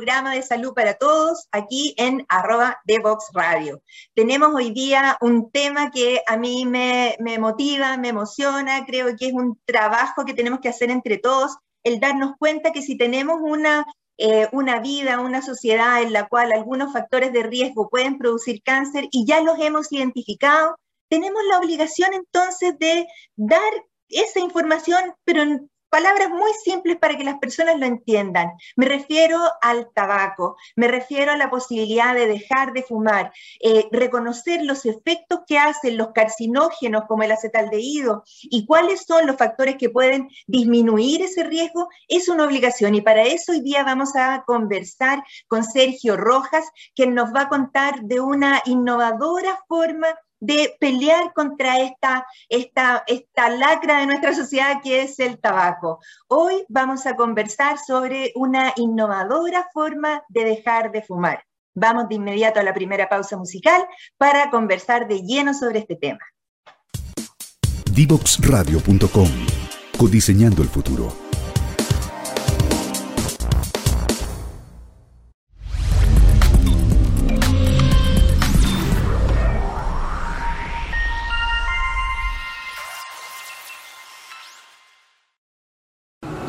programa de salud para todos aquí en arroba de Vox Radio. Tenemos hoy día un tema que a mí me, me motiva, me emociona, creo que es un trabajo que tenemos que hacer entre todos, el darnos cuenta que si tenemos una eh, una vida, una sociedad en la cual algunos factores de riesgo pueden producir cáncer y ya los hemos identificado, tenemos la obligación entonces de dar esa información, pero palabras muy simples para que las personas lo entiendan. Me refiero al tabaco, me refiero a la posibilidad de dejar de fumar, eh, reconocer los efectos que hacen los carcinógenos como el acetaldehído y cuáles son los factores que pueden disminuir ese riesgo, es una obligación. Y para eso hoy día vamos a conversar con Sergio Rojas, quien nos va a contar de una innovadora forma de pelear contra esta, esta, esta lacra de nuestra sociedad que es el tabaco. Hoy vamos a conversar sobre una innovadora forma de dejar de fumar. Vamos de inmediato a la primera pausa musical para conversar de lleno sobre este tema. Divoxradio.com Codiseñando el futuro.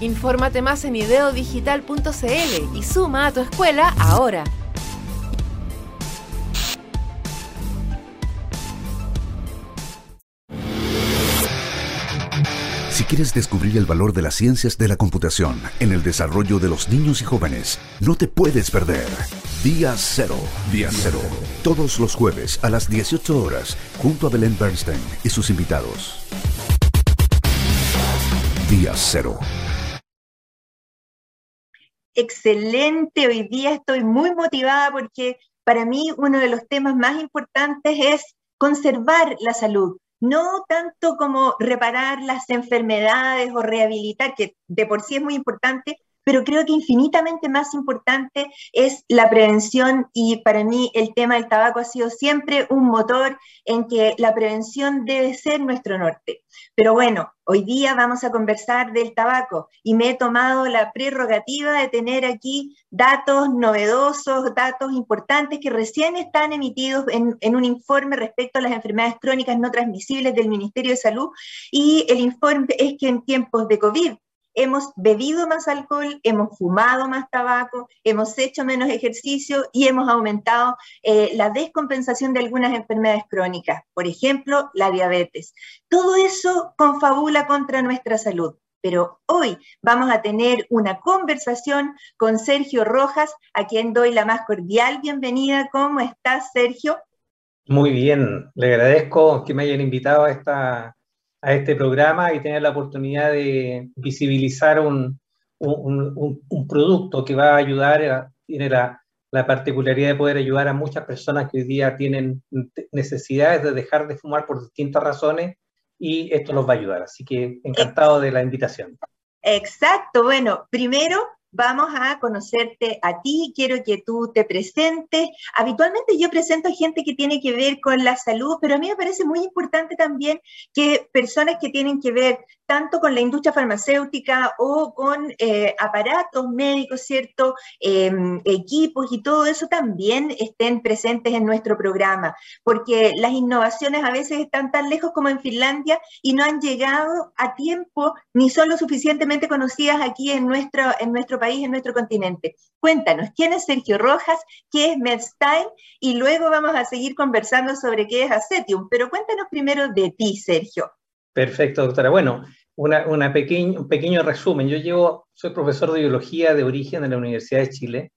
Infórmate más en ideodigital.cl y suma a tu escuela ahora. Si quieres descubrir el valor de las ciencias de la computación en el desarrollo de los niños y jóvenes, no te puedes perder. Día Cero. Día Cero. Todos los jueves a las 18 horas, junto a Belén Bernstein y sus invitados. Día Cero excelente. Hoy día estoy muy motivada porque para mí uno de los temas más importantes es conservar la salud. No tanto como reparar las enfermedades o rehabilitar, que de por sí es muy importante, pero creo que infinitamente más importante es la prevención y para mí el tema del tabaco ha sido siempre un motor en que la prevención debe ser nuestro norte. Pero bueno, hoy día vamos a conversar del tabaco y me he tomado la prerrogativa de tener aquí datos novedosos, datos importantes que recién están emitidos en, en un informe respecto a las enfermedades crónicas no transmisibles del Ministerio de Salud y el informe es que en tiempos de COVID hemos bebido más alcohol, hemos fumado más tabaco, hemos hecho menos ejercicio y hemos aumentado eh, la descompensación de algunas enfermedades crónicas, por ejemplo, la diabetes. Todo eso confabula contra nuestra salud. Pero hoy vamos a tener una conversación con Sergio Rojas, a quien doy la más cordial bienvenida. ¿Cómo estás, Sergio? Muy bien, le agradezco que me hayan invitado a esta a este programa y tener la oportunidad de visibilizar un, un, producto que va a ayudar, a, tiene la, la, particularidad de poder ayudar a muchas personas que hoy día tienen necesidades de dejar de fumar por distintas razones y esto los va a ayudar. Así que encantado de la invitación. Exacto, bueno, primero vamos a conocerte a ti, quiero que tú te presentes. Habitualmente yo presento a gente que tiene que ver con la salud, pero a mí me parece muy importante también que personas que tienen que ver tanto con la industria farmacéutica o con eh, aparatos médicos, ¿cierto? Em, equipos y todo eso también estén presentes en nuestro programa, porque las innovaciones a veces están tan lejos como en Finlandia y no han llegado a tiempo ni son lo suficientemente conocidas aquí en nuestro, en nuestro país, en nuestro continente. Cuéntanos, ¿quién es Sergio Rojas? ¿Qué es MedStyle? Y luego vamos a seguir conversando sobre qué es Acetium, pero cuéntanos primero de ti, Sergio. Perfecto, doctora. Bueno, una, una un pequeño resumen. Yo llevo, soy profesor de biología de origen en la Universidad de Chile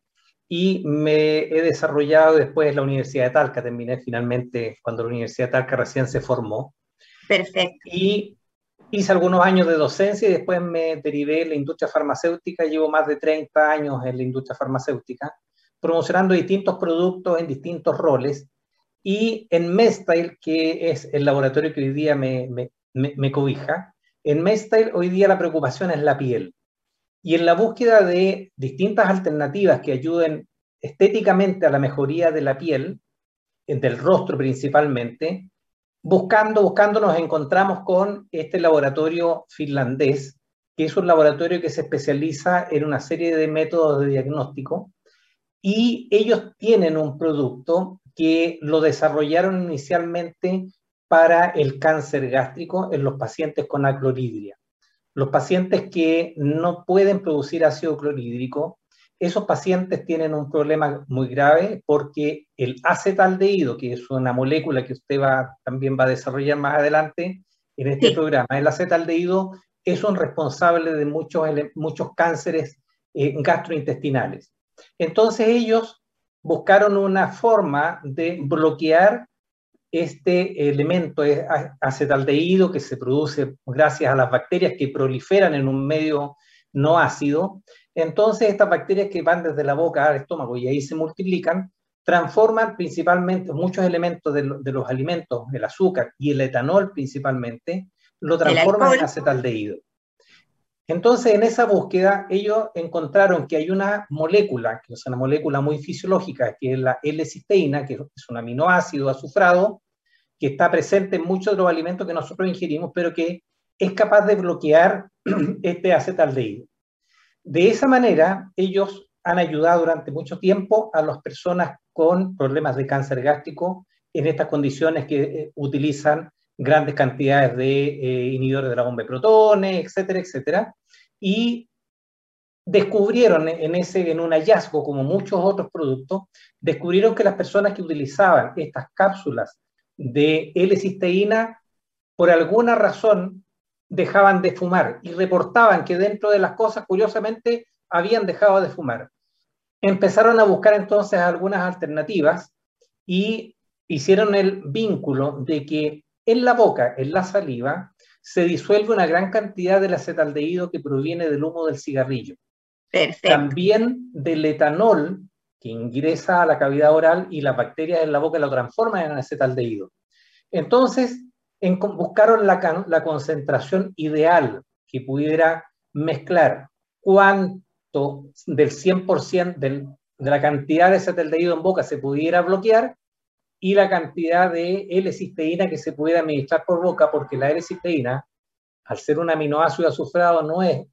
y me he desarrollado después en la Universidad de Talca. Terminé finalmente cuando la Universidad de Talca recién se formó. Perfecto. Y hice algunos años de docencia y después me derivé en la industria farmacéutica. Llevo más de 30 años en la industria farmacéutica, promocionando distintos productos en distintos roles. Y en Mestyle, que es el laboratorio que hoy día me, me, cobija, en Mestyle hoy día la preocupación es la piel. Y en la búsqueda de distintas alternativas que ayuden estéticamente a la mejoría de la piel, del rostro principalmente, buscando, buscando nos encontramos con este laboratorio finlandés, que es un laboratorio que se especializa en una serie de métodos de diagnóstico y ellos tienen un producto que lo desarrollaron inicialmente para el cáncer gástrico en los pacientes con acloridria. Los pacientes que no pueden producir ácido clorhídrico esos pacientes tienen un problema muy grave porque el acetaldehído, que es una molécula que usted va, también va a desarrollar más adelante en este programa, el acetaldehído es un responsable de muchos, muchos cánceres eh, gastrointestinales. Entonces ellos buscaron una forma de bloquear este elemento acetaldehído que se produce gracias a las bacterias que proliferan en un medio no ácido entonces, estas bacterias que van desde la boca al estómago y ahí se multiplican, transforman principalmente muchos elementos de, los alimentos, el azúcar y el etanol principalmente, lo transforman en acetaldehído. Entonces, en esa búsqueda, ellos encontraron que hay una molécula, que es una molécula muy fisiológica, que es la L-cisteína, que es un aminoácido azufrado, que está presente en muchos de los alimentos que nosotros ingerimos, pero que es capaz de bloquear este acetaldehído. De esa manera, ellos han ayudado durante mucho tiempo a las personas con problemas de cáncer gástrico en estas condiciones que eh, utilizan grandes cantidades de eh, inhibidores de la bomba de protones, etcétera, etcétera. Y descubrieron en, ese, en un hallazgo, como muchos otros productos, descubrieron que las personas que utilizaban estas cápsulas de L-cisteína, por alguna razón, dejaban de fumar y reportaban que dentro de las cosas, curiosamente, habían dejado de fumar. Empezaron a buscar entonces algunas alternativas y hicieron el vínculo de que en la boca, en la saliva, se disuelve una gran cantidad del acetaldehído que proviene del humo del cigarrillo. También del etanol que ingresa a la cavidad oral y las bacterias en la boca lo transforman en acetaldehído. Entonces, buscaron la, concentración ideal que pudiera mezclar cuánto del 100% de la cantidad de acetaldehído en boca se pudiera bloquear y la cantidad de L-cisteína que se pudiera administrar por boca, porque la L-cisteína, al ser un aminoácido azufrado, no, es,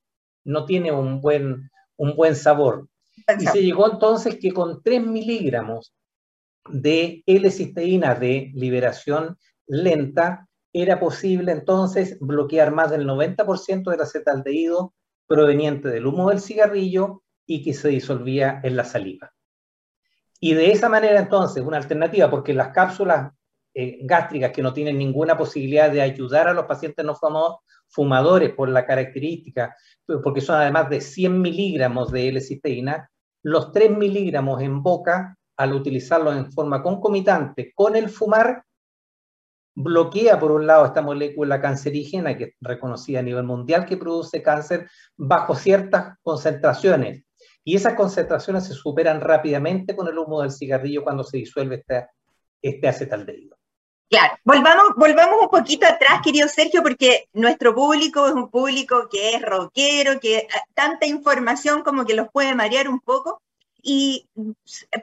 no tiene un buen, un buen sabor. Y se llegó entonces que con 3 miligramos de L-cisteína de liberación lenta, era posible entonces bloquear más del 90% del acetaldehído proveniente del humo del cigarrillo y que se disolvía en la saliva. Y de esa manera entonces, una alternativa, porque las cápsulas eh, gástricas que no tienen ninguna posibilidad de ayudar a los pacientes no fumadores por la característica, porque son además de 100 miligramos de L-cisteína, los 3 miligramos en boca, al utilizarlo en forma concomitante con el fumar, bloquea por un lado esta molécula cancerígena que es reconocida a nivel mundial que produce cáncer bajo ciertas concentraciones. Y esas concentraciones se superan rápidamente con el humo del cigarrillo cuando se disuelve este, este acetaldehído. Claro, volvamos, volvamos un poquito atrás, querido Sergio, porque nuestro público es un público que es rockero, que eh, tanta información como que los puede marear un poco y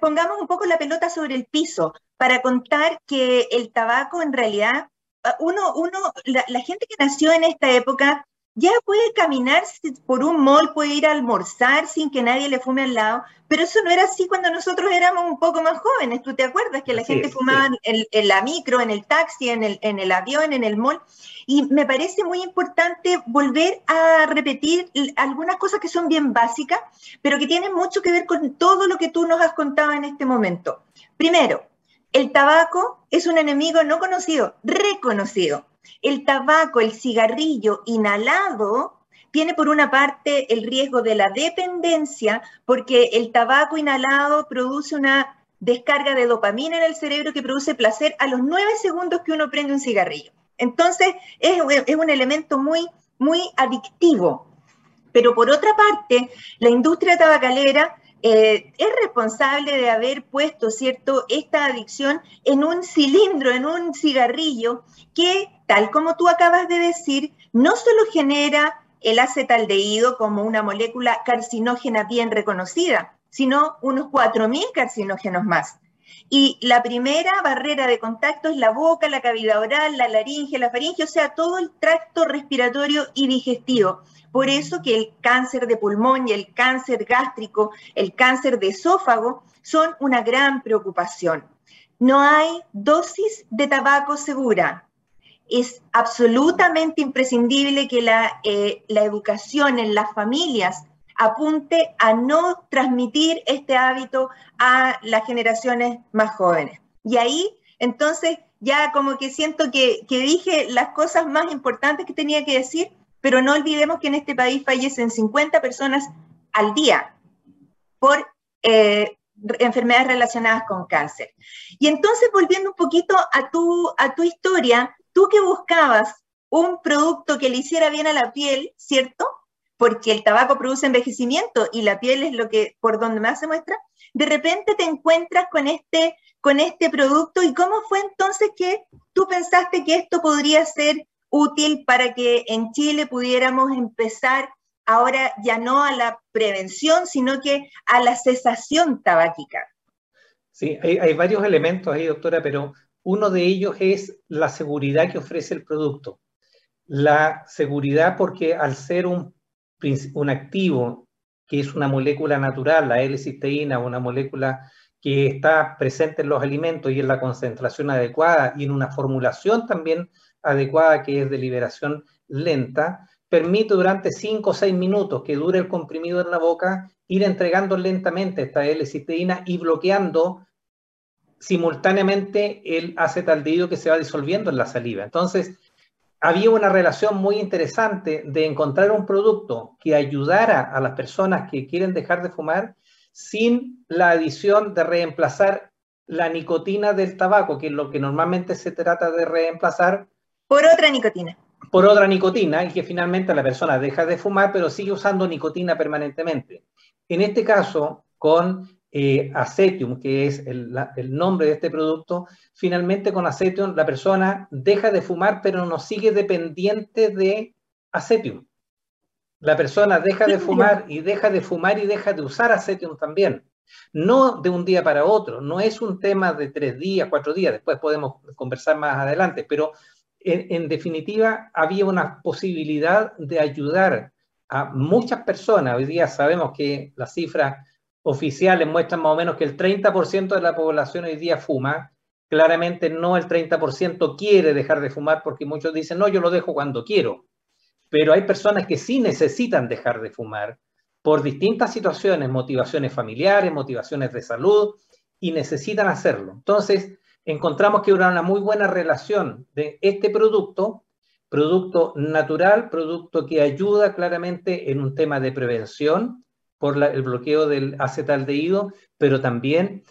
pongamos un poco la pelota sobre el piso para contar que el tabaco en realidad, ah, uno, uno la, la gente que nació en esta época ya puede caminar por un mall, puede ir a almorzar sin que nadie le fume al lado, pero eso no era así cuando nosotros éramos un poco más jóvenes. ¿Tú te acuerdas que la gente fumaba en, la micro, en el taxi, en el, en el avión, en el mall? Y me parece muy importante volver a repetir algunas cosas que son bien básicas, pero que tienen mucho que ver con todo lo que tú nos has contado en este momento. Primero, el tabaco es un enemigo no conocido, reconocido. El tabaco, el cigarrillo inhalado, tiene por una parte el riesgo de la dependencia, porque el tabaco inhalado produce una descarga de dopamina en el cerebro que produce placer a los nueve segundos que uno prende un cigarrillo. Entonces, es, un elemento muy, muy adictivo. Pero por otra parte, la industria tabacalera eh, es responsable de haber puesto, ¿cierto?, esta adicción en un cilindro, en un cigarrillo, que, tal como tú acabas de decir, no solo genera el acetaldehído como una molécula carcinógena bien reconocida, sino unos 4.000 carcinógenos más. Y la primera barrera de contacto es la boca, la cavidad oral, la laringe, la faringe, o sea, todo el tracto respiratorio y digestivo. Por eso que el cáncer de pulmón y el cáncer gástrico, el cáncer de esófago, son una gran preocupación. No hay dosis de tabaco segura. Es absolutamente imprescindible que la, eh, la educación en las familias apunte a no transmitir este hábito a las generaciones más jóvenes. Y ahí, entonces, ya como que siento que, dije las cosas más importantes que tenía que decir, pero no olvidemos que en este país fallecen 50 personas al día por eh, enfermedades relacionadas con cáncer. Y entonces, volviendo un poquito a tu, a tu historia, tú que buscabas un producto que le hiciera bien a la piel, ¿cierto? porque el tabaco produce envejecimiento y la piel es lo que por donde más se muestra, de repente te encuentras con este, con este producto y cómo fue entonces que tú pensaste que esto podría ser útil para que en Chile pudiéramos empezar ahora ya no a la prevención, sino que a la cesación tabáquica. Sí, hay, varios elementos ahí, doctora, pero uno de ellos es la seguridad que ofrece el producto. La seguridad porque al ser un un activo que es una molécula natural, la L-cisteína, una molécula que está presente en los alimentos y en la concentración adecuada y en una formulación también adecuada que es de liberación lenta, permite durante 5 o 6 minutos que dure el comprimido en la boca ir entregando lentamente esta L-cisteína y bloqueando simultáneamente el acetaldehído que se va disolviendo en la saliva. Entonces, había una relación muy interesante de encontrar un producto que ayudara a las personas que quieren dejar de fumar sin la adición de reemplazar la nicotina del tabaco, que es lo que normalmente se trata de reemplazar. Por otra nicotina. Por otra nicotina, y que finalmente la persona deja de fumar, pero sigue usando nicotina permanentemente. En este caso, con eh, Acetium, que es el, nombre de este producto, finalmente con Acetium la persona deja de fumar, pero no sigue dependiente de Acetium. La persona deja de fumar y deja de fumar y deja de usar Acetium también. No de un día para otro, no es un tema de tres días, cuatro días, después podemos conversar más adelante, pero en, en definitiva había una posibilidad de ayudar a muchas personas. Hoy día sabemos que la cifra oficiales muestran más o menos que el 30% de la población hoy día fuma. Claramente no el 30% quiere dejar de fumar porque muchos dicen, no, yo lo dejo cuando quiero. Pero hay personas que sí necesitan dejar de fumar por distintas situaciones, motivaciones familiares, motivaciones de salud, y necesitan hacerlo. Entonces, encontramos que hubo una muy buena relación de este producto, producto natural, producto que ayuda claramente en un tema de prevención, por el bloqueo del acetaldehído, pero también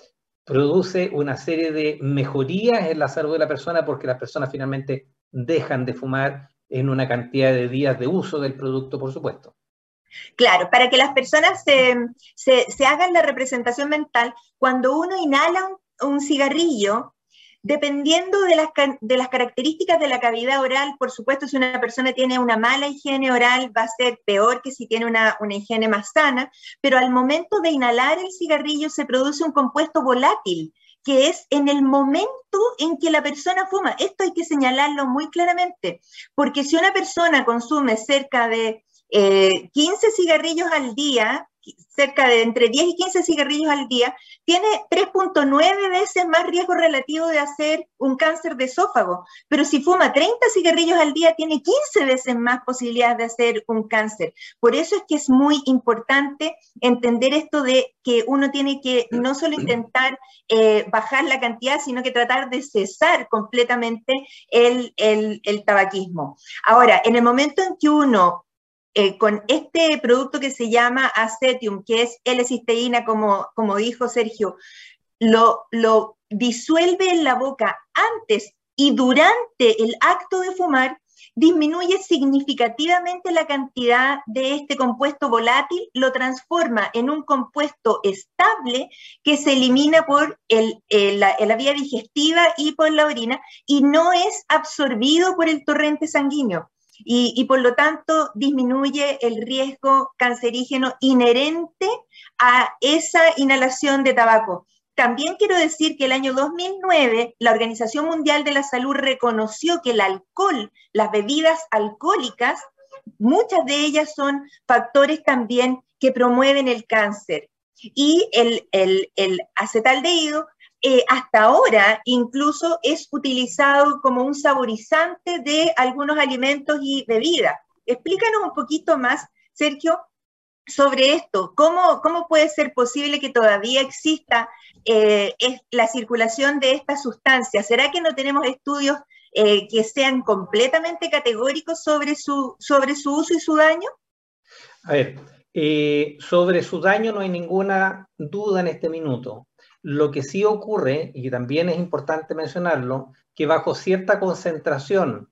produce una serie de mejorías en la salud de la persona porque las personas finalmente dejan de fumar en una cantidad de días de uso del producto, por supuesto. Claro, para que las personas se, hagan la representación mental, cuando uno inhala un cigarrillo, Dependiendo de las, de las, características de la cavidad oral, por supuesto, si una persona tiene una mala higiene oral, va a ser peor que si tiene una, una, higiene más sana, pero al momento de inhalar el cigarrillo se produce un compuesto volátil, que es en el momento en que la persona fuma. Esto hay que señalarlo muy claramente, porque si una persona consume cerca de 15 eh, cigarrillos al día, cerca de entre 10 y 15 cigarrillos al día, tiene 3.9 veces más riesgo relativo de hacer un cáncer de esófago. Pero si fuma 30 cigarrillos al día, tiene 15 veces más posibilidades de hacer un cáncer. Por eso es que es muy importante entender esto de que uno tiene que no solo intentar eh, bajar la cantidad, sino que tratar de cesar completamente el, el tabaquismo. Ahora, en el momento en que uno eh, con este producto que se llama acetium, que es L-cisteína, como, como dijo Sergio, lo, lo disuelve en la boca antes y durante el acto de fumar disminuye significativamente la cantidad de este compuesto volátil, lo transforma en un compuesto estable que se elimina por la, vía digestiva y por la orina y no es absorbido por el torrente sanguíneo. Y, por lo tanto disminuye el riesgo cancerígeno inherente a esa inhalación de tabaco. También quiero decir que el año 2009 la Organización Mundial de la Salud reconoció que el alcohol, las bebidas alcohólicas, muchas de ellas son factores también que promueven el cáncer. Y el, el, acetaldehído eh, hasta ahora incluso es utilizado como un saborizante de algunos alimentos y bebidas. Explícanos un poquito más, Sergio, sobre esto. ¿Cómo, ¿Cómo puede ser posible que todavía exista eh, la circulación de estas sustancias? ¿Será que no tenemos estudios eh, que sean completamente categóricos sobre su, sobre su uso y su daño? A ver, sobre su daño no hay ninguna duda en este minuto. Lo que sí ocurre, y también es importante mencionarlo, que bajo cierta concentración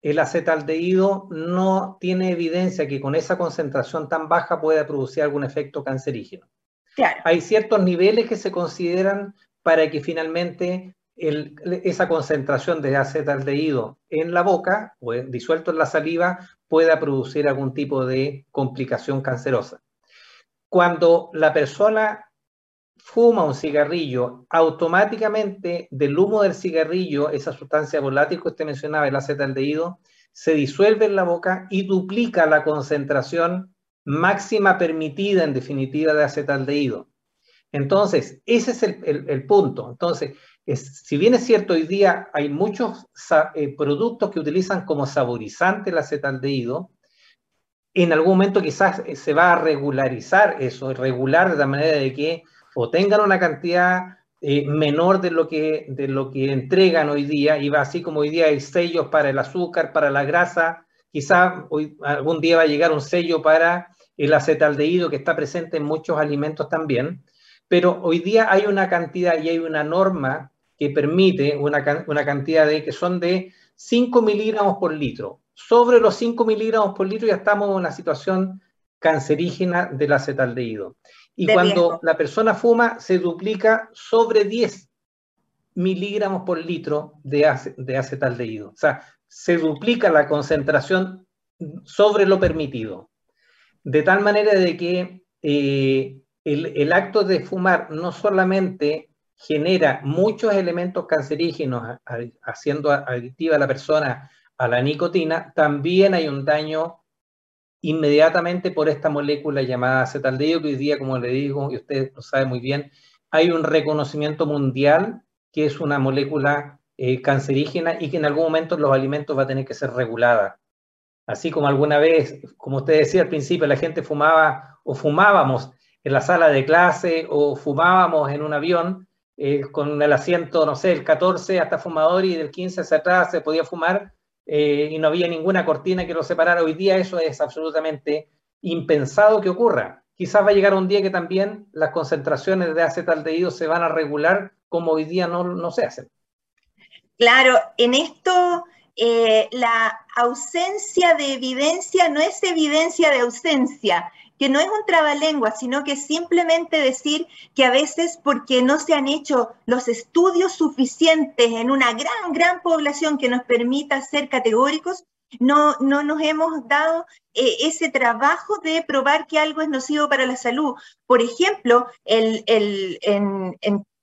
el acetaldehído no tiene evidencia que con esa concentración tan baja pueda producir algún efecto cancerígeno. Hay ciertos niveles que se consideran para que finalmente esa concentración de acetaldehído en la boca o disuelto en la saliva pueda producir algún tipo de complicación cancerosa. Cuando la persona fuma un cigarrillo, automáticamente del humo del cigarrillo, esa sustancia volátil que usted mencionaba, el acetaldehído, se disuelve en la boca y duplica la concentración máxima permitida en definitiva de acetaldehído. Entonces, ese es el, punto. Entonces, si bien es cierto, hoy día hay muchos eh, productos que utilizan como saborizante el acetaldehído, en algún momento quizás eh, se va a regularizar eso, regular de la manera de que o tengan una cantidad eh, menor de lo, que, de lo que entregan hoy día, y va así como hoy día hay sellos para el azúcar, para la grasa, quizá algún día va a llegar un sello para el acetaldehído que está presente en muchos alimentos también, pero hoy día hay una cantidad y hay una norma que permite una, una cantidad de que son de 5 miligramos por litro. Sobre los 5 miligramos por litro ya estamos en una situación cancerígena del acetaldehído. Y cuando la persona fuma, se duplica sobre 10 miligramos por litro de, de acetaldehído. O sea, se duplica la concentración sobre lo permitido de tal manera de que eh, el, acto de fumar no solamente genera muchos elementos cancerígenos haciendo adictiva a la persona a la nicotina, también hay un daño inmediatamente por esta molécula llamada acetaldehído, que hoy día, como le digo, y usted lo sabe muy bien, hay un reconocimiento mundial que es una molécula eh, cancerígena y que en algún momento los alimentos va a tener que ser regulada. Así como alguna vez, como usted decía al principio, la gente fumaba o fumábamos en la sala de clase o fumábamos en un avión eh, con el asiento, no sé, el 14 hasta fumador y del 15 hacia atrás se podía fumar eh, y no había ninguna cortina que lo separara. Hoy día eso es absolutamente impensado que ocurra. Quizás va a llegar un día que también las concentraciones de acetaldehído se van a regular como hoy día no, no se hacen. Claro, en esto eh, la ausencia de evidencia no es evidencia de ausencia, que no es un trabalengua, sino que simplemente decir que a veces porque no se han hecho los estudios suficientes en una gran, gran población que nos permita ser categóricos, no, no nos hemos dado eh, ese trabajo de probar que algo es nocivo para la salud. Por ejemplo, el, en,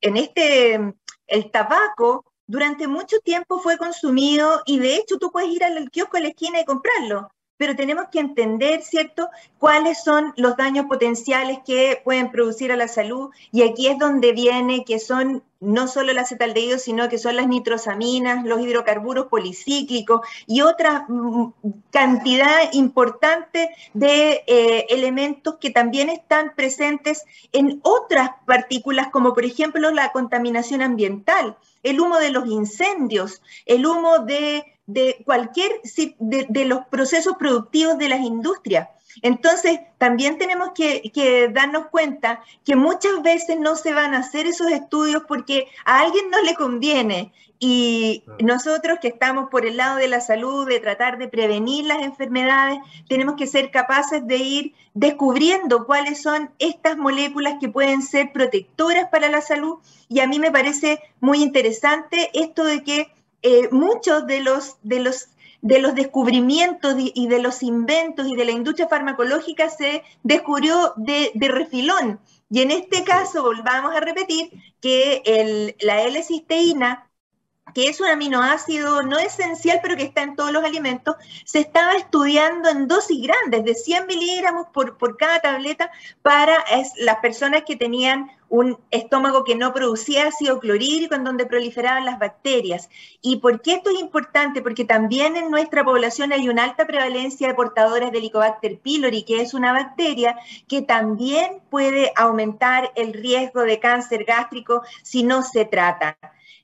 en este, el tabaco durante mucho tiempo fue consumido y de hecho tú puedes ir al kiosco de la esquina y comprarlo, pero tenemos que entender, ¿cierto?, cuáles son los daños potenciales que pueden producir a la salud y aquí es donde viene que son no solo el acetaldehído, sino que son las nitrosaminas, los hidrocarburos policíclicos y otra mm, cantidad importante de eh, elementos que también están presentes en otras partículas, como por ejemplo la contaminación ambiental, el humo de los incendios, el humo de de cualquier, de, de los procesos productivos de las industrias. Entonces, también tenemos que, darnos cuenta que muchas veces no se van a hacer esos estudios porque a alguien no le conviene. Y nosotros que estamos por el lado de la salud, de tratar de prevenir las enfermedades, tenemos que ser capaces de ir descubriendo cuáles son estas moléculas que pueden ser protectoras para la salud. Y a mí me parece muy interesante esto de que eh, muchos de los, de los de los descubrimientos y de los inventos y de la industria farmacológica se descubrió de, refilón. Y en este caso, volvamos a repetir que el, la L-cisteína que es un aminoácido no esencial, pero que está en todos los alimentos, se estaba estudiando en dosis grandes, de 100 miligramos por, por cada tableta, para las personas que tenían un estómago que no producía ácido clorhídrico, en donde proliferaban las bacterias. ¿Y por qué esto es importante? Porque también en nuestra población hay una alta prevalencia de portadores de Helicobacter pylori, que es una bacteria que también puede aumentar el riesgo de cáncer gástrico si no se trata.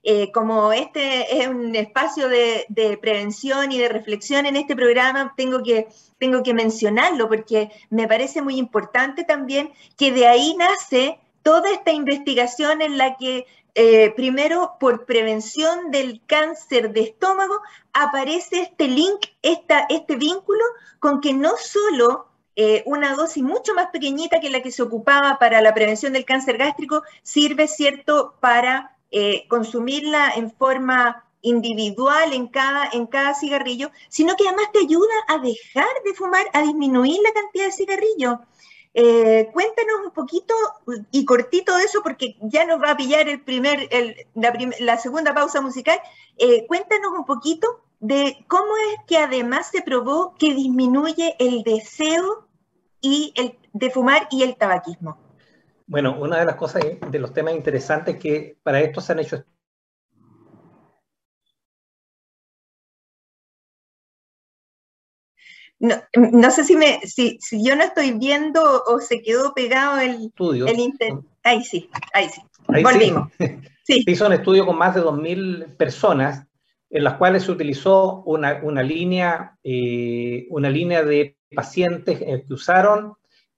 Eh, como este es un espacio de, prevención y de reflexión en este programa, tengo que, tengo que mencionarlo porque me parece muy importante también que de ahí nace toda esta investigación en la que eh, primero por prevención del cáncer de estómago aparece este link, este vínculo con que no solo eh, una dosis mucho más pequeñita que la que se ocupaba para la prevención del cáncer gástrico sirve, ¿cierto?, para eh, consumirla en forma individual en cada, en cada cigarrillo, sino que además te ayuda a dejar de fumar, a disminuir la cantidad de cigarrillos. Eh, cuéntanos un poquito y cortito de eso, porque ya nos va a pillar el primer, la, segunda pausa musical. Eh, cuéntanos un poquito de cómo es que además se probó que disminuye el deseo y el, de fumar y el tabaquismo. Bueno, una de las cosas, de los temas interesantes que para esto se han hecho No, no, sé si, me, si, si, yo no estoy viendo o se quedó pegado el, estudio. el Ahí sí, ahí sí. Volvimos. Sí. Se hizo un estudio con más de 2.000 personas en las cuales se utilizó una, una línea, eh, una línea de pacientes eh, que usaron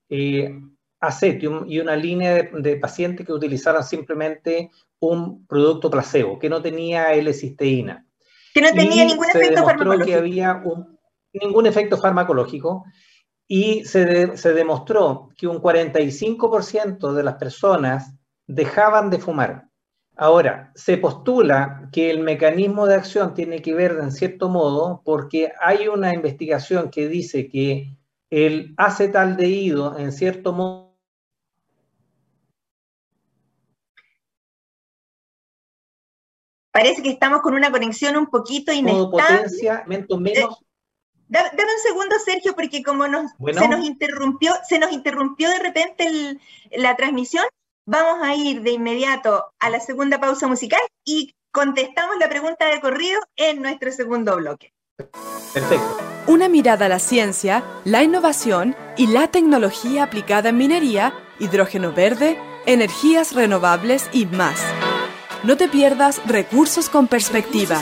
eh, acetium y una línea de, pacientes que utilizaron simplemente un producto placebo, que no tenía L-cisteína. Que no tenía ningún efecto farmacológico. que había ningún efecto farmacológico y se, se demostró que un 45% de las personas dejaban de fumar. Ahora, se postula que el mecanismo de acción tiene que ver en cierto modo porque hay una investigación que dice que el acetaldehído en cierto modo Parece que estamos con una conexión un poquito inestable. potencia, menos... Eh, dame, un segundo, Sergio, porque como nos, se nos interrumpió, se nos interrumpió de repente la transmisión, vamos a ir de inmediato a la segunda pausa musical y contestamos la pregunta de corrido en nuestro segundo bloque. Perfecto. Una mirada a la ciencia, la innovación y la tecnología aplicada en minería, hidrógeno verde, energías renovables y más. No te pierdas Recursos con Perspectiva,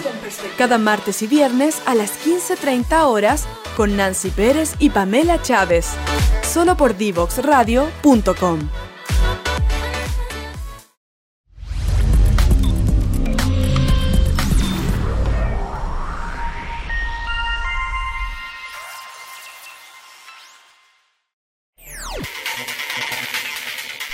cada martes y viernes a las 15.30 horas con Nancy Pérez y Pamela Chávez, solo por divoxradio.com.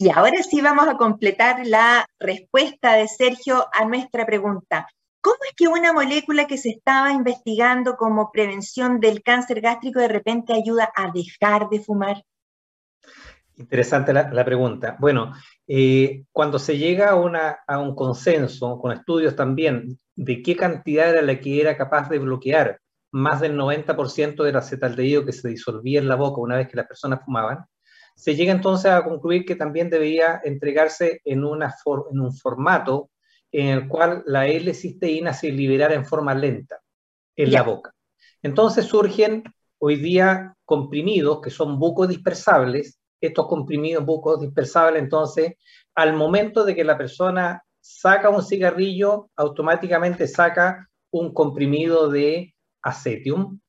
Y ahora sí vamos a completar la respuesta de Sergio a nuestra pregunta. ¿Cómo es que una molécula que se estaba investigando como prevención del cáncer gástrico de repente ayuda a dejar de fumar? Interesante la, pregunta. Bueno, eh, cuando se llega a, a, un consenso, con estudios también, de qué cantidad era la que era capaz de bloquear más del 90% del acetaldehído que se disolvía en la boca una vez que las personas fumaban, se llega entonces a concluir que también debería entregarse en, una en un formato en el cual la L-cisteína se liberara en forma lenta en la boca. Entonces surgen hoy día comprimidos que son bucodispersables. Estos comprimidos bucodispersables, entonces, al momento de que la persona saca un cigarrillo, automáticamente saca un comprimido de acetium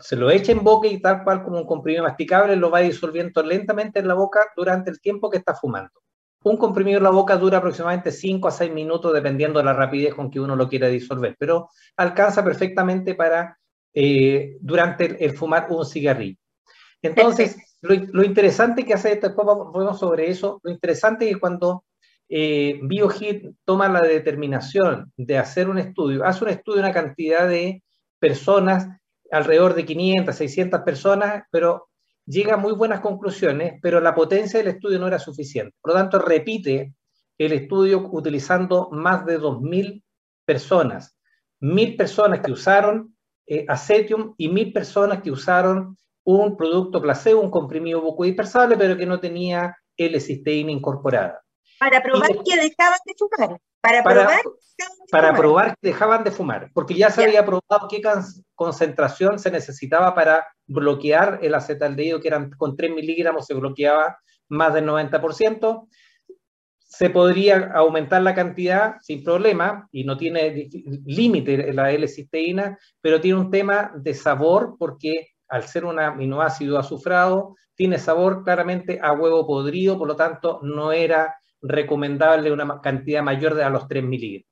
se lo echa en boca y tal cual como un comprimido masticable lo va disolviendo lentamente en la boca durante el tiempo que está fumando. Un comprimido en la boca dura aproximadamente 5 a 6 minutos dependiendo de la rapidez con que uno lo quiera disolver, pero alcanza perfectamente para eh, durante el, fumar un cigarrillo. Entonces, lo, interesante que hace, después vamos sobre eso, lo interesante es que cuando eh, BioHit toma la determinación de hacer un estudio, hace un estudio de una cantidad de personas alrededor de 500, 600 personas, pero llega a muy buenas conclusiones, pero la potencia del estudio no era suficiente. Por lo tanto, repite el estudio utilizando más de 2.000 personas. 1.000 personas que usaron eh, acetium y 1.000 personas que usaron un producto placebo, un comprimido bucodispersable, pero que no tenía L-cisteína incorporada. Para probar que dejaban de fumar. Para, probar, para probar que dejaban de fumar, porque ya se había probado qué concentración se necesitaba para bloquear el acetaldehído, que eran con 3 miligramos se bloqueaba más del 90%. Se podría aumentar la cantidad sin problema y no tiene límite la L-cisteína, pero tiene un tema de sabor porque al ser un aminoácido azufrado, tiene sabor claramente a huevo podrido, por lo tanto no era recomendable una cantidad mayor de a los 3 miligramos.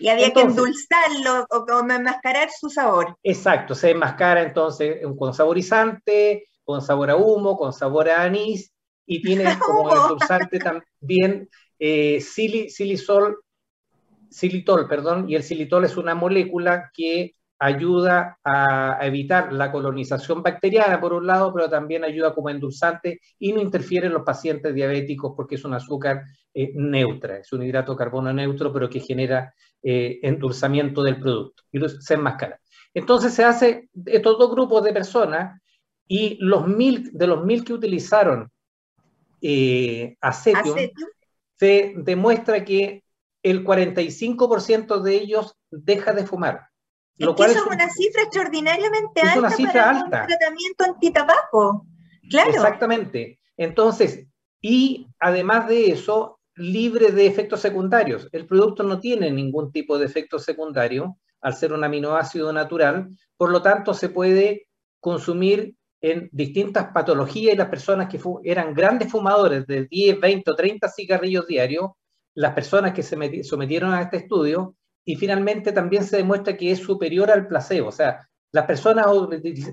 Y había que endulzarlo o, o enmascarar su sabor. Exacto, se enmascara entonces con saborizante, con sabor a humo, con sabor a anís, y tiene como endulzante también eh, silisol, silitol, perdón, y el silitol es una molécula que ayuda a evitar la colonización bacteriana, por un lado, pero también ayuda como endulzante y no interfiere en los pacientes diabéticos porque es un azúcar eh, neutra, es un hidrato de carbono neutro, pero que genera eh, endulzamiento del producto y se enmascara. Entonces se hace estos dos grupos de personas y los mil, de los mil que utilizaron eh, se demuestra que el 45% de ellos deja de fumar. Lo cual es una cifra extraordinariamente alta una cifra para alta. un tratamiento antitabaco. Claro. Exactamente. Entonces, y además de eso, libre de efectos secundarios. El producto no tiene ningún tipo de efecto secundario al ser un aminoácido natural, por lo tanto se puede consumir en distintas patologías y las personas que eran grandes fumadores de 10, 20 o 30 cigarrillos diarios, las personas que se sometieron a este estudio, y finalmente también se demuestra que es superior al placebo, o sea, las personas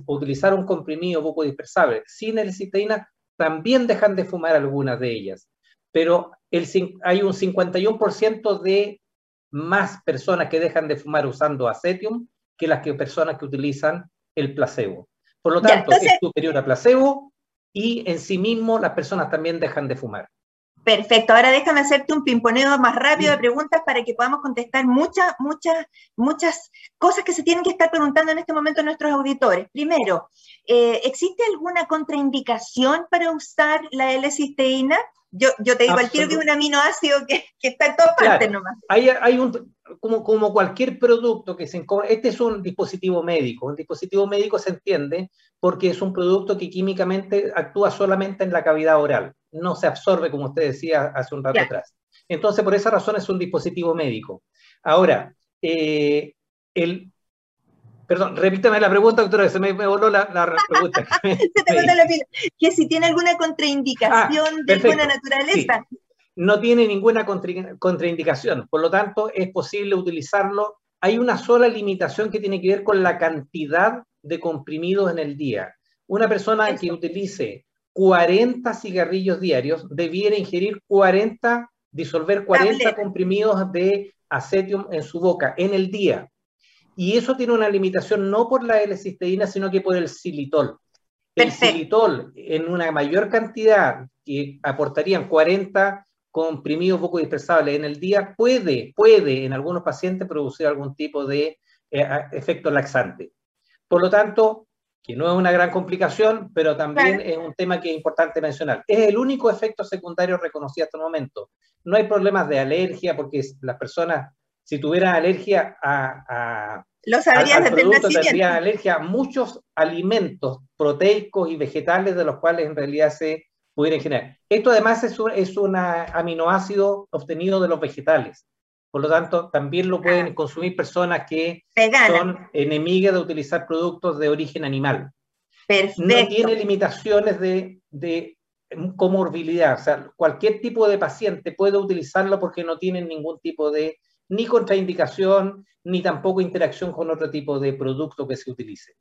utilizaron comprimido poco dispersable sin el cisteína también dejan de fumar algunas de ellas, pero el, hay un 51% de más personas que dejan de fumar usando acetium que las que personas que utilizan el placebo. Por lo tanto, es superior a placebo y en sí mismo las personas también dejan de fumar. Perfecto, ahora déjame hacerte un pimponeo más rápido de preguntas para que podamos contestar muchas, muchas, muchas cosas que se tienen que estar preguntando en este momento nuestros auditores. Primero, eh, ¿existe alguna contraindicación para usar la L-cisteína? Yo, yo, te digo al tiro que es un aminoácido que, que está en todas partes nomás. Hay, hay un, como, como cualquier producto que se este es un dispositivo médico. Un dispositivo médico se entiende porque es un producto que químicamente actúa solamente en la cavidad oral no se absorbe, como usted decía hace un rato atrás. Entonces, por esa razón es un dispositivo médico. Ahora, eh, el... Perdón, repítame la pregunta, doctora, se me, voló la, pregunta. se te voló la pila. Que si tiene alguna contraindicación ah, de alguna naturaleza. No tiene ninguna contraindicación, por lo tanto, es posible utilizarlo. Hay una sola limitación que tiene que ver con la cantidad de comprimidos en el día. Una persona que utilice 40 cigarrillos diarios debiera ingerir 40, disolver 40 comprimidos de acetium en su boca en el día. Y eso tiene una limitación no por la L-cisteína, sino que por el xilitol. El xilitol en una mayor cantidad, que aportarían 40 comprimidos poco dispersables en el día, puede, puede en algunos pacientes producir algún tipo de eh, efecto laxante. Por lo tanto, que no es una gran complicación, pero también es un tema que es importante mencionar. Es el único efecto secundario reconocido hasta el momento. No hay problemas de alergia, porque las personas, si tuvieran alergia a, lo sabrías al, producto, tendrían alergia a muchos alimentos proteicos y vegetales de los cuales en realidad se pudieran generar. Esto además es un, es un aminoácido obtenido de los vegetales. Por lo tanto, también lo pueden ah. consumir personas que son enemigas de utilizar productos de origen animal. Perfecto. No tiene limitaciones de, de comorbilidad. O sea, cualquier tipo de paciente puede utilizarlo porque no tiene ningún tipo de ni contraindicación, ni tampoco interacción con otro tipo de producto que se utilice.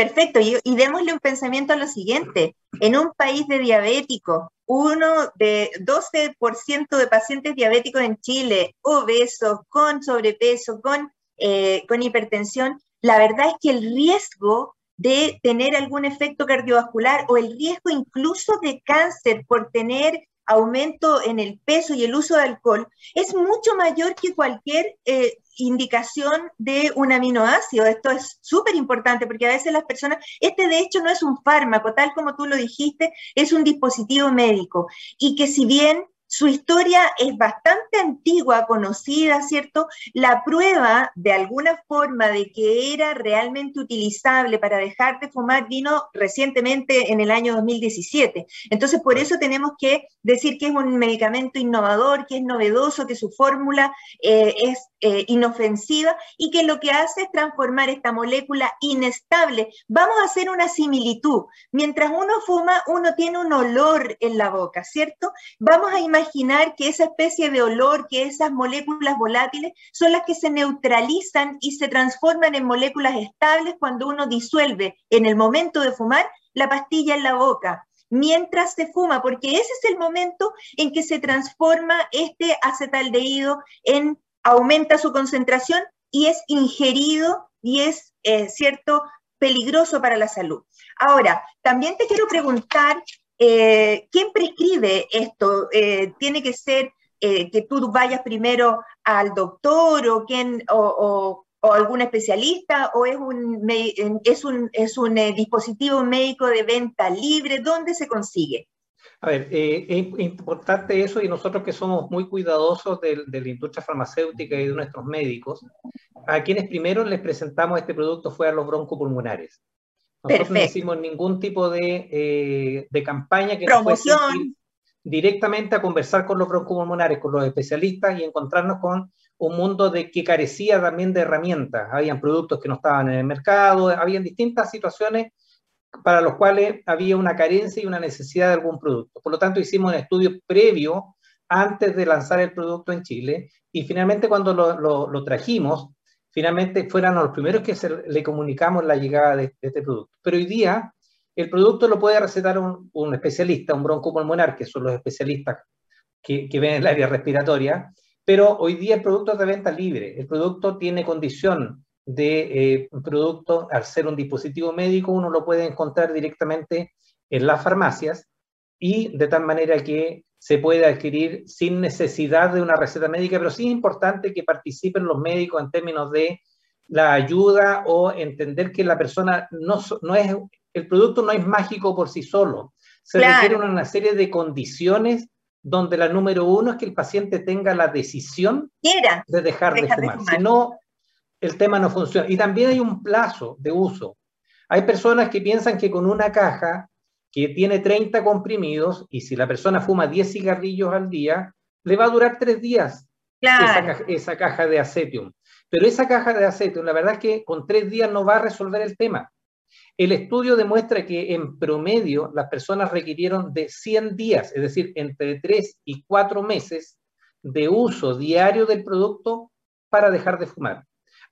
Perfecto, y, démosle un pensamiento a lo siguiente. En un país de diabéticos, uno de 12% de pacientes diabéticos en Chile, obesos, con sobrepeso, con, eh, con hipertensión, la verdad es que el riesgo de tener algún efecto cardiovascular o el riesgo incluso de cáncer por tener aumento en el peso y el uso de alcohol es mucho mayor que cualquier eh, indicación de un aminoácido. Esto es súper importante porque a veces las personas, este de hecho no es un fármaco, tal como tú lo dijiste, es un dispositivo médico y que si bien su historia es bastante antigua, conocida, ¿cierto? La prueba de alguna forma de que era realmente utilizable para dejar de fumar vino recientemente en el año 2017. Entonces, por eso tenemos que decir que es un medicamento innovador, que es novedoso, que su fórmula eh, es eh, inofensiva y que lo que hace es transformar esta molécula inestable. Vamos a hacer una similitud. Mientras uno fuma, uno tiene un olor en la boca, ¿cierto? Vamos a imaginar que esa especie de olor, que esas moléculas volátiles son las que se neutralizan y se transforman en moléculas estables cuando uno disuelve en el momento de fumar la pastilla en la boca mientras se fuma, porque ese es el momento en que se transforma este acetaldehído en aumenta su concentración y es ingerido y es, eh, cierto, peligroso para la salud. Ahora, también te quiero preguntar eh, ¿Quién prescribe esto? Eh, ¿Tiene que ser que tú vayas primero al doctor o, quién, o, algún especialista o es un, es un, es un dispositivo médico de venta libre? ¿Dónde se consigue? A ver, es importante eso y nosotros que somos muy cuidadosos de, de, la industria farmacéutica y de nuestros médicos, a quienes primero les presentamos este producto fue a los broncopulmonares. Nosotros no hicimos ningún tipo de, eh, de campaña que Promoción. directamente a conversar con los broncopulmonares, con los especialistas y encontrarnos con un mundo de que carecía también de herramientas. Habían productos que no estaban en el mercado, habían distintas situaciones para los cuales había una carencia y una necesidad de algún producto. Por lo tanto, hicimos un estudio previo antes de lanzar el producto en Chile y finalmente cuando lo, trajimos, finalmente fueran los primeros que le comunicamos la llegada de, este producto. Pero hoy día el producto lo puede recetar un, un especialista, un broncopulmonar, que son los especialistas que, que, ven el área respiratoria, pero hoy día el producto es de venta libre. El producto tiene condición de eh, producto, al ser un dispositivo médico, uno lo puede encontrar directamente en las farmacias y de tal manera que se puede adquirir sin necesidad de una receta médica, pero sí es importante que participen los médicos en términos de la ayuda o entender que la persona no, no es, el producto no es mágico por sí solo. Se requiere una serie de condiciones donde la número uno es que el paciente tenga la decisión de dejar, de, fumar. de fumar. Si no, el tema no funciona. Y también hay un plazo de uso. Hay personas que piensan que con una caja que tiene 30 comprimidos y si la persona fuma 10 cigarrillos al día, le va a durar tres días esa, caja, de acetium. Pero esa caja de acetium, la verdad es que con tres días no va a resolver el tema. El estudio demuestra que en promedio las personas requirieron de 100 días, es decir, entre 3 y 4 meses de uso diario del producto para dejar de fumar.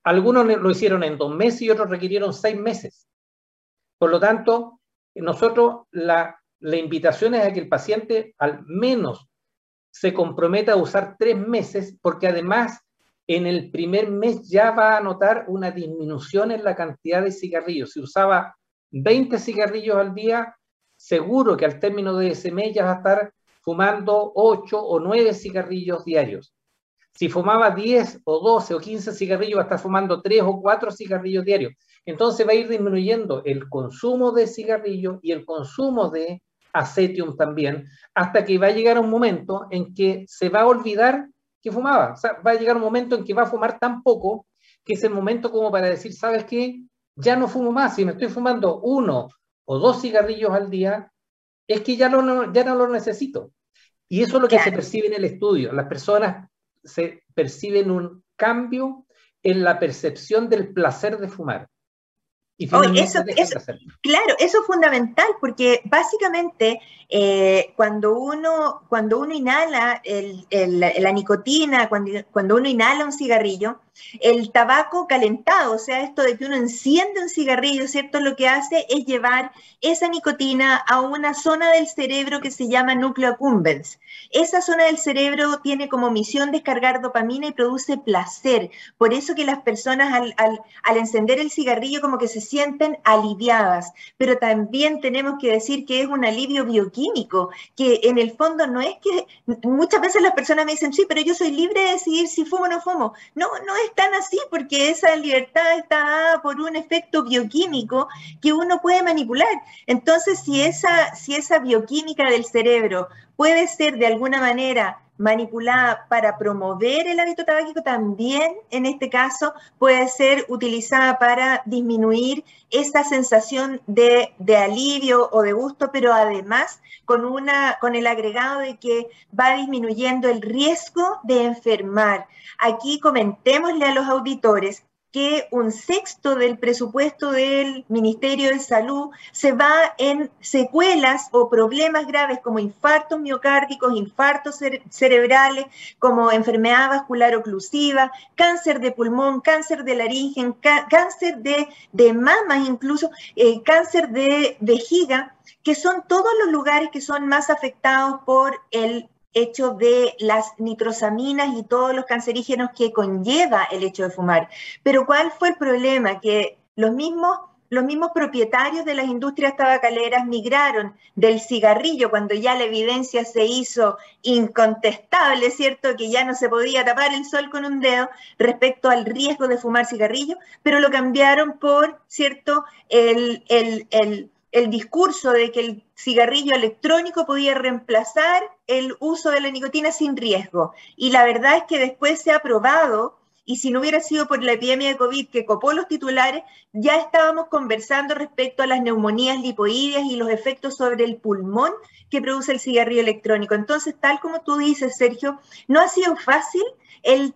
Algunos lo hicieron en dos meses y otros requirieron seis meses. Por lo tanto, nosotros la, invitación es a que el paciente al menos se comprometa a usar tres meses, porque además en el primer mes ya va a notar una disminución en la cantidad de cigarrillos. Si usaba 20 cigarrillos al día, seguro que al término de ese mes ya va a estar fumando 8 o 9 cigarrillos diarios. Si fumaba 10 o 12 o 15 cigarrillos, va a estar fumando 3 o 4 cigarrillos diarios. Entonces va a ir disminuyendo el consumo de cigarrillos y el consumo de acetium también, hasta que va a llegar un momento en que se va a olvidar que fumaba. O sea, va a llegar un momento en que va a fumar tan poco que es el momento como para decir, ¿sabes qué? Ya no fumo más. Si me estoy fumando uno o dos cigarrillos al día, es que ya no, ya no lo necesito. Y eso es lo que se percibe en el estudio. Las personas se perciben un cambio en la percepción del placer de fumar. Y eso, claro, eso es fundamental porque básicamente eh, cuando, uno, cuando uno inhala la nicotina, cuando, cuando uno inhala un cigarrillo, el tabaco calentado, o sea, esto de que uno enciende un cigarrillo, ¿cierto? Lo que hace es llevar esa nicotina a una zona del cerebro que se llama núcleo accumbens. Esa zona del cerebro tiene como misión descargar dopamina y produce placer. Por eso que las personas al, al encender el cigarrillo como que se sienten aliviadas. Pero también tenemos que decir que es un alivio bioquímico, que en el fondo no es que muchas veces las personas me dicen, sí, pero yo soy libre de decidir si fumo o no fumo. No, no es tan así porque esa libertad está por un efecto bioquímico que uno puede manipular. Entonces, si esa, si esa bioquímica del cerebro puede ser de alguna manera manipulada para promover el hábito tabáquico, también en este caso puede ser utilizada para disminuir esa sensación de, de, alivio o de gusto, pero además con, una, con el agregado de que va disminuyendo el riesgo de enfermar. Aquí comentémosle a los auditores que un sexto del presupuesto del Ministerio de Salud se va en secuelas o problemas graves como infartos miocárdicos, infartos cerebrales, como enfermedad vascular oclusiva, cáncer de pulmón, cáncer de laringe, cáncer de, de mamas incluso, eh, cáncer de vejiga, que son todos los lugares que son más afectados por el hecho de las nitrosaminas y todos los cancerígenos que conlleva el hecho de fumar. Pero ¿cuál fue el problema? Que los mismos, los mismos propietarios de las industrias tabacaleras migraron del cigarrillo cuando ya la evidencia se hizo incontestable, ¿cierto? Que ya no se podía tapar el sol con un dedo respecto al riesgo de fumar cigarrillo, pero lo cambiaron por, ¿cierto? el, el, el el discurso de que el cigarrillo electrónico podía reemplazar el uso de la nicotina sin riesgo. Y la verdad es que después se ha probado, y si no hubiera sido por la epidemia de COVID que copó los titulares, ya estábamos conversando respecto a las neumonías lipoideas y los efectos sobre el pulmón que produce el cigarrillo electrónico. Entonces, tal como tú dices, Sergio, no ha sido fácil el,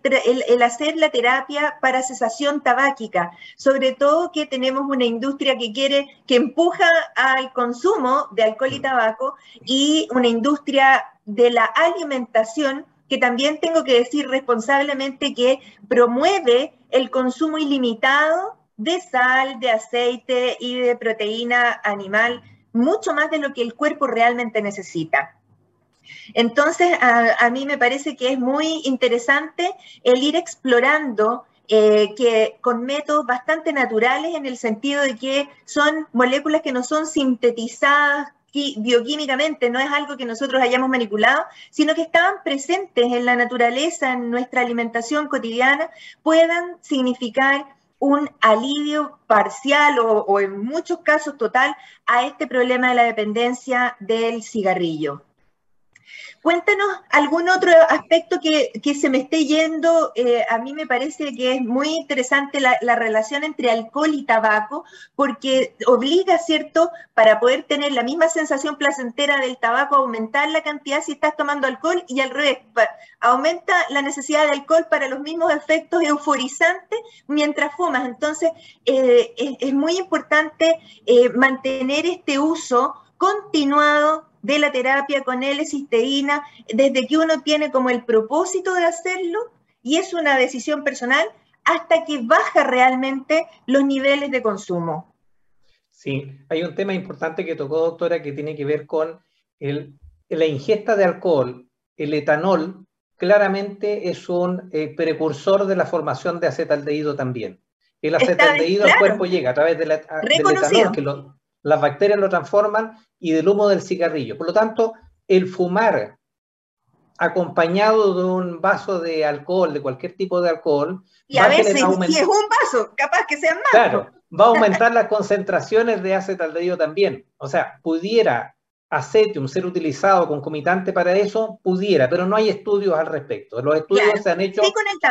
hacer la terapia para cesación tabáquica, sobre todo que tenemos una industria que quiere, que empuja al consumo de alcohol y tabaco y una industria de la alimentación que también tengo que decir responsablemente que promueve el consumo ilimitado de sal, de aceite y de proteína animal, mucho más de lo que el cuerpo realmente necesita. Entonces, a, mí me parece que es muy interesante el ir explorando eh, que con métodos bastante naturales en el sentido de que son moléculas que no son sintetizadas bioquímicamente, no es algo que nosotros hayamos manipulado, sino que estaban presentes en la naturaleza, en nuestra alimentación cotidiana, puedan significar un alivio parcial o en muchos casos total a este problema de la dependencia del cigarrillo. Cuéntanos algún otro aspecto que, se me esté yendo. Eh, a mí me parece que es muy interesante la, relación entre alcohol y tabaco, porque obliga, ¿cierto?, para poder tener la misma sensación placentera del tabaco, aumentar la cantidad si estás tomando alcohol y al revés, aumenta la necesidad de alcohol para los mismos efectos euforizantes mientras fumas. Entonces, eh, es, muy importante eh, mantener este uso continuado de la terapia con L-cisteína desde que uno tiene como el propósito de hacerlo y es una decisión personal hasta que baja realmente los niveles de consumo. Sí, hay un tema importante que tocó, doctora, que tiene que ver con el, la ingesta de alcohol. El etanol claramente es un eh, precursor de la formación de acetaldehído también. El acetaldehído al cuerpo llega a través de la, del etanol, que lo, las bacterias lo transforman y del humo del cigarrillo. Por lo tanto, el fumar acompañado de un vaso de alcohol, de cualquier tipo de alcohol, y a veces, si es un vaso, capaz que sea más. Claro, va a aumentar las concentraciones de acetaldehído también. O sea, pudiera acetium ser utilizado concomitante para eso, pudiera, pero no hay estudios al respecto. Los estudios se han hecho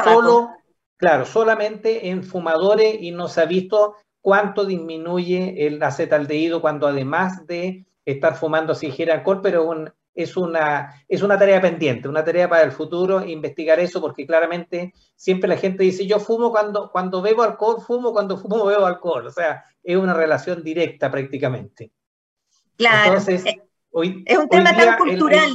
solo, claro, solamente en fumadores y no se ha visto cuánto disminuye el acetaldehído cuando además de estar fumando se ingiere alcohol, pero es, una, es una tarea pendiente, una tarea para el futuro investigar eso, porque claramente siempre la gente dice, yo fumo cuando, cuando bebo alcohol, fumo cuando fumo, bebo alcohol. O sea, es una relación directa prácticamente. Claro. Entonces, eh, hoy, es un tema tan cultural.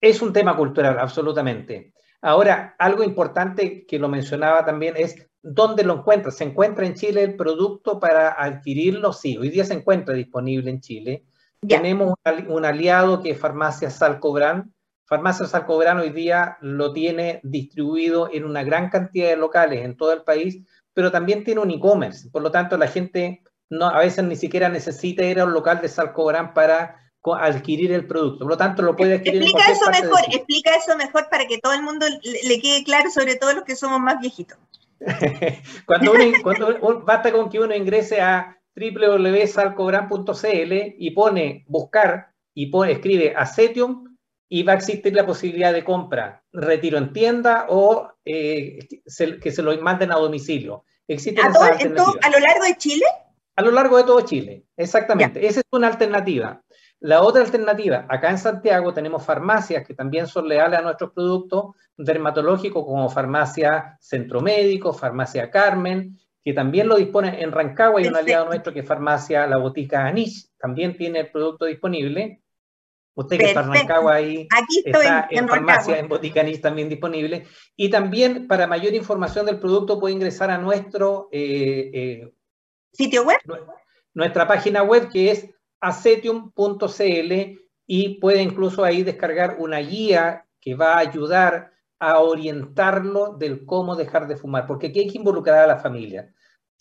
es un tema cultural, absolutamente. Ahora, algo importante que lo mencionaba también es ¿Dónde lo encuentra? ¿Se encuentra en Chile el producto para adquirirlo? Sí, hoy día se encuentra disponible en Chile. Tenemos un, aliado que es Farmacia Salcobran. Farmacia Salcobran hoy día lo tiene distribuido en una gran cantidad de locales en todo el país, pero también tiene un e-commerce. Por lo tanto, la gente no, a veces ni siquiera necesita ir a un local de Salcobran para adquirir el producto. Por lo tanto, lo puede adquirir. Explica eso mejor, explica eso mejor para que todo el mundo le quede claro, sobre todo los que somos más viejitos. cuando, uno, basta con que uno ingrese a www.salcobran.cl y pone buscar y pone, escribe Acetium y va a existir la posibilidad de compra, retiro en tienda o eh, que se lo manden a domicilio. ¿A, ¿A lo largo de Chile? A lo largo de todo Chile, exactamente. Esa es una alternativa. La otra alternativa, acá en Santiago tenemos farmacias que también son leales a nuestros productos dermatológicos, como Farmacia Centro Médico, Farmacia Carmen, que también lo disponen en Rancagua, hay un aliado nuestro que es Farmacia La Botica Anish, también tiene el producto disponible. Usted que está en Rancagua ahí, está en, Farmacia, en Botica Anish también disponible. Y también para mayor información del producto puede ingresar a nuestro eh, eh, sitio web. Nuestra página web que es acetium.cl y puede incluso ahí descargar una guía que va a ayudar a orientarlo del cómo dejar de fumar, porque aquí hay que involucrar a la familia.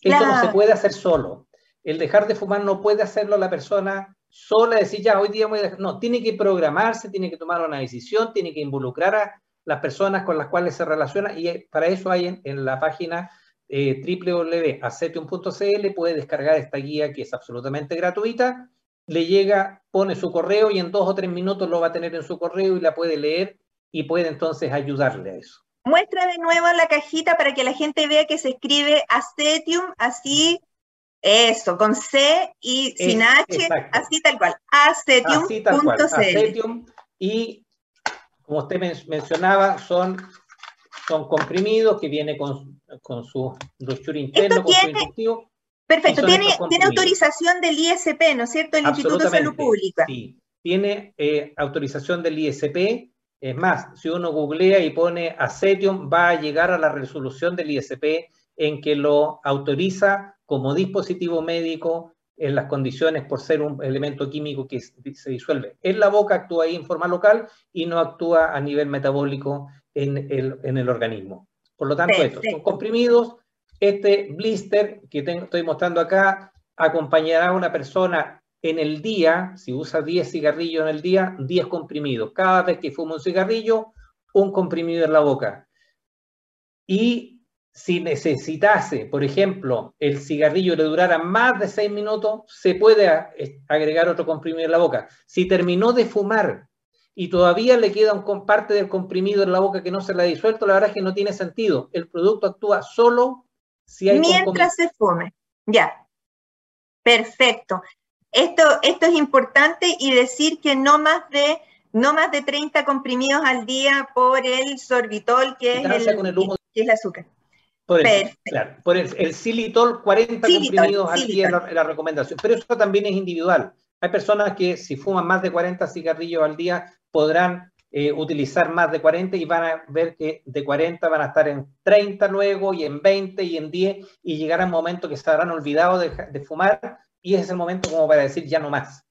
Esto no se puede hacer solo. El dejar de fumar no puede hacerlo la persona sola, decir ya, hoy día voy a dejar. No, tiene que programarse, tiene que tomar una decisión, tiene que involucrar a las personas con las cuales se relaciona y para eso hay en, la página eh, www.acetium.cl puede descargar esta guía que es absolutamente gratuita le llega, pone su correo y en dos o tres minutos lo va a tener en su correo y la puede leer y puede entonces ayudarle a eso. Muestra de nuevo la cajita para que la gente vea que se escribe acetium, así, eso, con C y sin H, así tal cual, acetium.cl. Acetium y como usted mencionaba, son, son comprimidos que viene con, con su brochure interno, con su inductivo Perfecto, tiene, tiene autorización del ISP, ¿no es cierto? El Instituto de Salud Pública. Sí, tiene eh, autorización del ISP. Es más, si uno googlea y pone Acetium, va a llegar a la resolución del ISP en que lo autoriza como dispositivo médico en las condiciones por ser un elemento químico que se disuelve en la boca, actúa ahí en forma local y no actúa a nivel metabólico en el, en el organismo. Por lo tanto, estos son comprimidos este blister que estoy mostrando acá acompañará a una persona en el día, si usa 10 cigarrillos en el día, 10 comprimidos. Cada vez que fuma un cigarrillo, un comprimido en la boca. Y si necesitase, por ejemplo, el cigarrillo le durara más de 6 minutos, se puede agregar otro comprimido en la boca. Si terminó de fumar y todavía le queda un parte del comprimido en la boca que no se le ha disuelto, la verdad es que no tiene sentido. El producto actúa solo si hay Mientras se fume. Ya. Perfecto. Esto, esto es importante y decir que no más de no más de 30 comprimidos al día por el sorbitol, que, es el, que es el azúcar. Por el, claro, por el, el xilitol, 40 comprimidos al día es la, recomendación. Pero eso también es individual. Hay personas que si fuman más de 40 cigarrillos al día podrán eh, utilizar más de 40 y van a ver que de 40 van a estar en 30 luego y en 20 y en 10 y llegará un momento que se habrán olvidado de, de fumar y ese es el momento como para decir ya no más.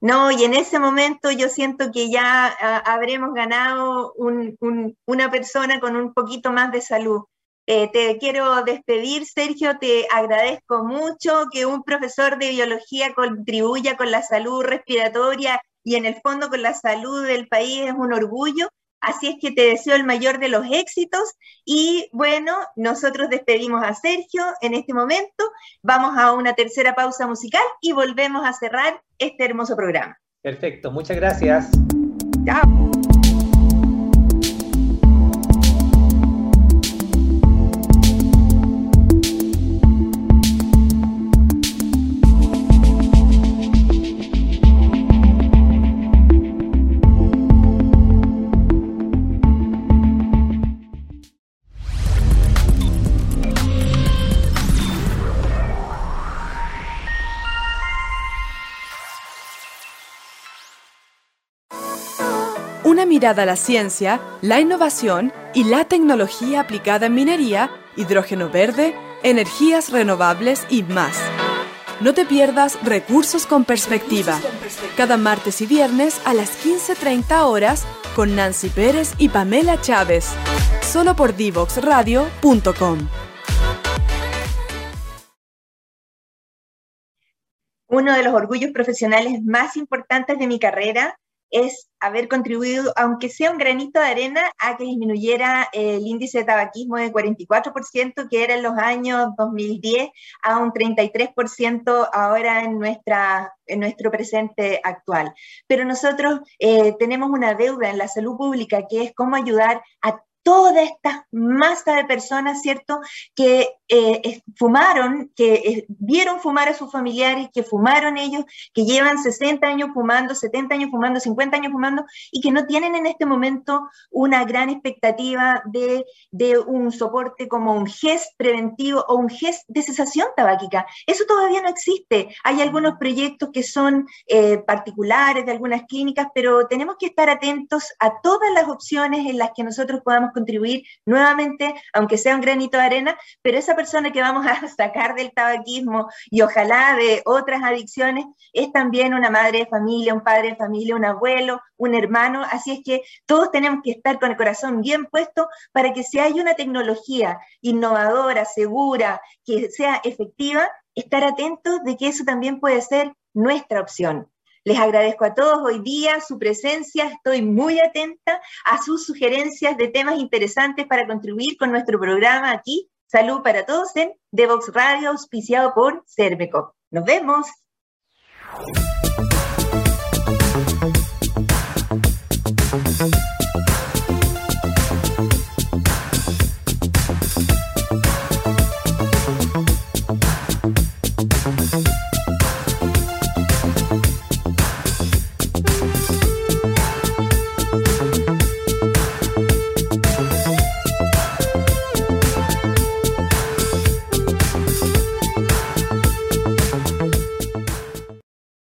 No, y en ese momento yo siento que ya ah, habremos ganado una persona con un poquito más de salud. Eh, te quiero despedir, Sergio, te agradezco mucho que un profesor de biología contribuya con la salud respiratoria y en el fondo con la salud del país es un orgullo. Así es que te deseo el mayor de los éxitos y bueno, nosotros despedimos a Sergio en este momento, vamos a una tercera pausa musical y volvemos a cerrar este hermoso programa. Perfecto, muchas gracias. Chao. A la ciencia, la innovación y la tecnología aplicada en minería, hidrógeno verde, energías renovables y más. No te pierdas Recursos con Perspectiva, cada martes y viernes a las 15.30 horas con Nancy Pérez y Pamela Chávez, solo por divoxradio.com. Uno de los orgullos profesionales más importantes de mi carrera es haber contribuido, aunque sea un granito de arena, a que disminuyera el índice de tabaquismo de 44%, que era en los años 2010, a un 33% ahora en, nuestra, en nuestro presente actual. Pero nosotros eh, tenemos una deuda en la salud pública, que es cómo ayudar a toda esta masa de personas, ¿cierto?, que eh, fumaron, que eh, vieron fumar a sus familiares, que fumaron ellos, que llevan 60 años fumando, 70 años fumando, 50 años fumando, y que no tienen en este momento una gran expectativa de, un soporte como un GES preventivo o un GES de cesación tabáquica. Eso todavía no existe. Hay algunos proyectos que son eh, particulares de algunas clínicas, pero tenemos que estar atentos a todas las opciones en las que nosotros podamos contribuir nuevamente, aunque sea un granito de arena, pero esa persona que vamos a sacar del tabaquismo y ojalá de otras adicciones es también una madre de familia, un padre de familia, un abuelo, un hermano, así es que todos tenemos que estar con el corazón bien puesto para que si hay una tecnología innovadora, segura, que sea efectiva, estar atentos de que eso también puede ser nuestra opción. Les agradezco a todos hoy día su presencia, estoy muy atenta a sus sugerencias de temas interesantes para contribuir con nuestro programa aquí. Salud para todos en Devox Radio, auspiciado por Cerveco. Nos vemos.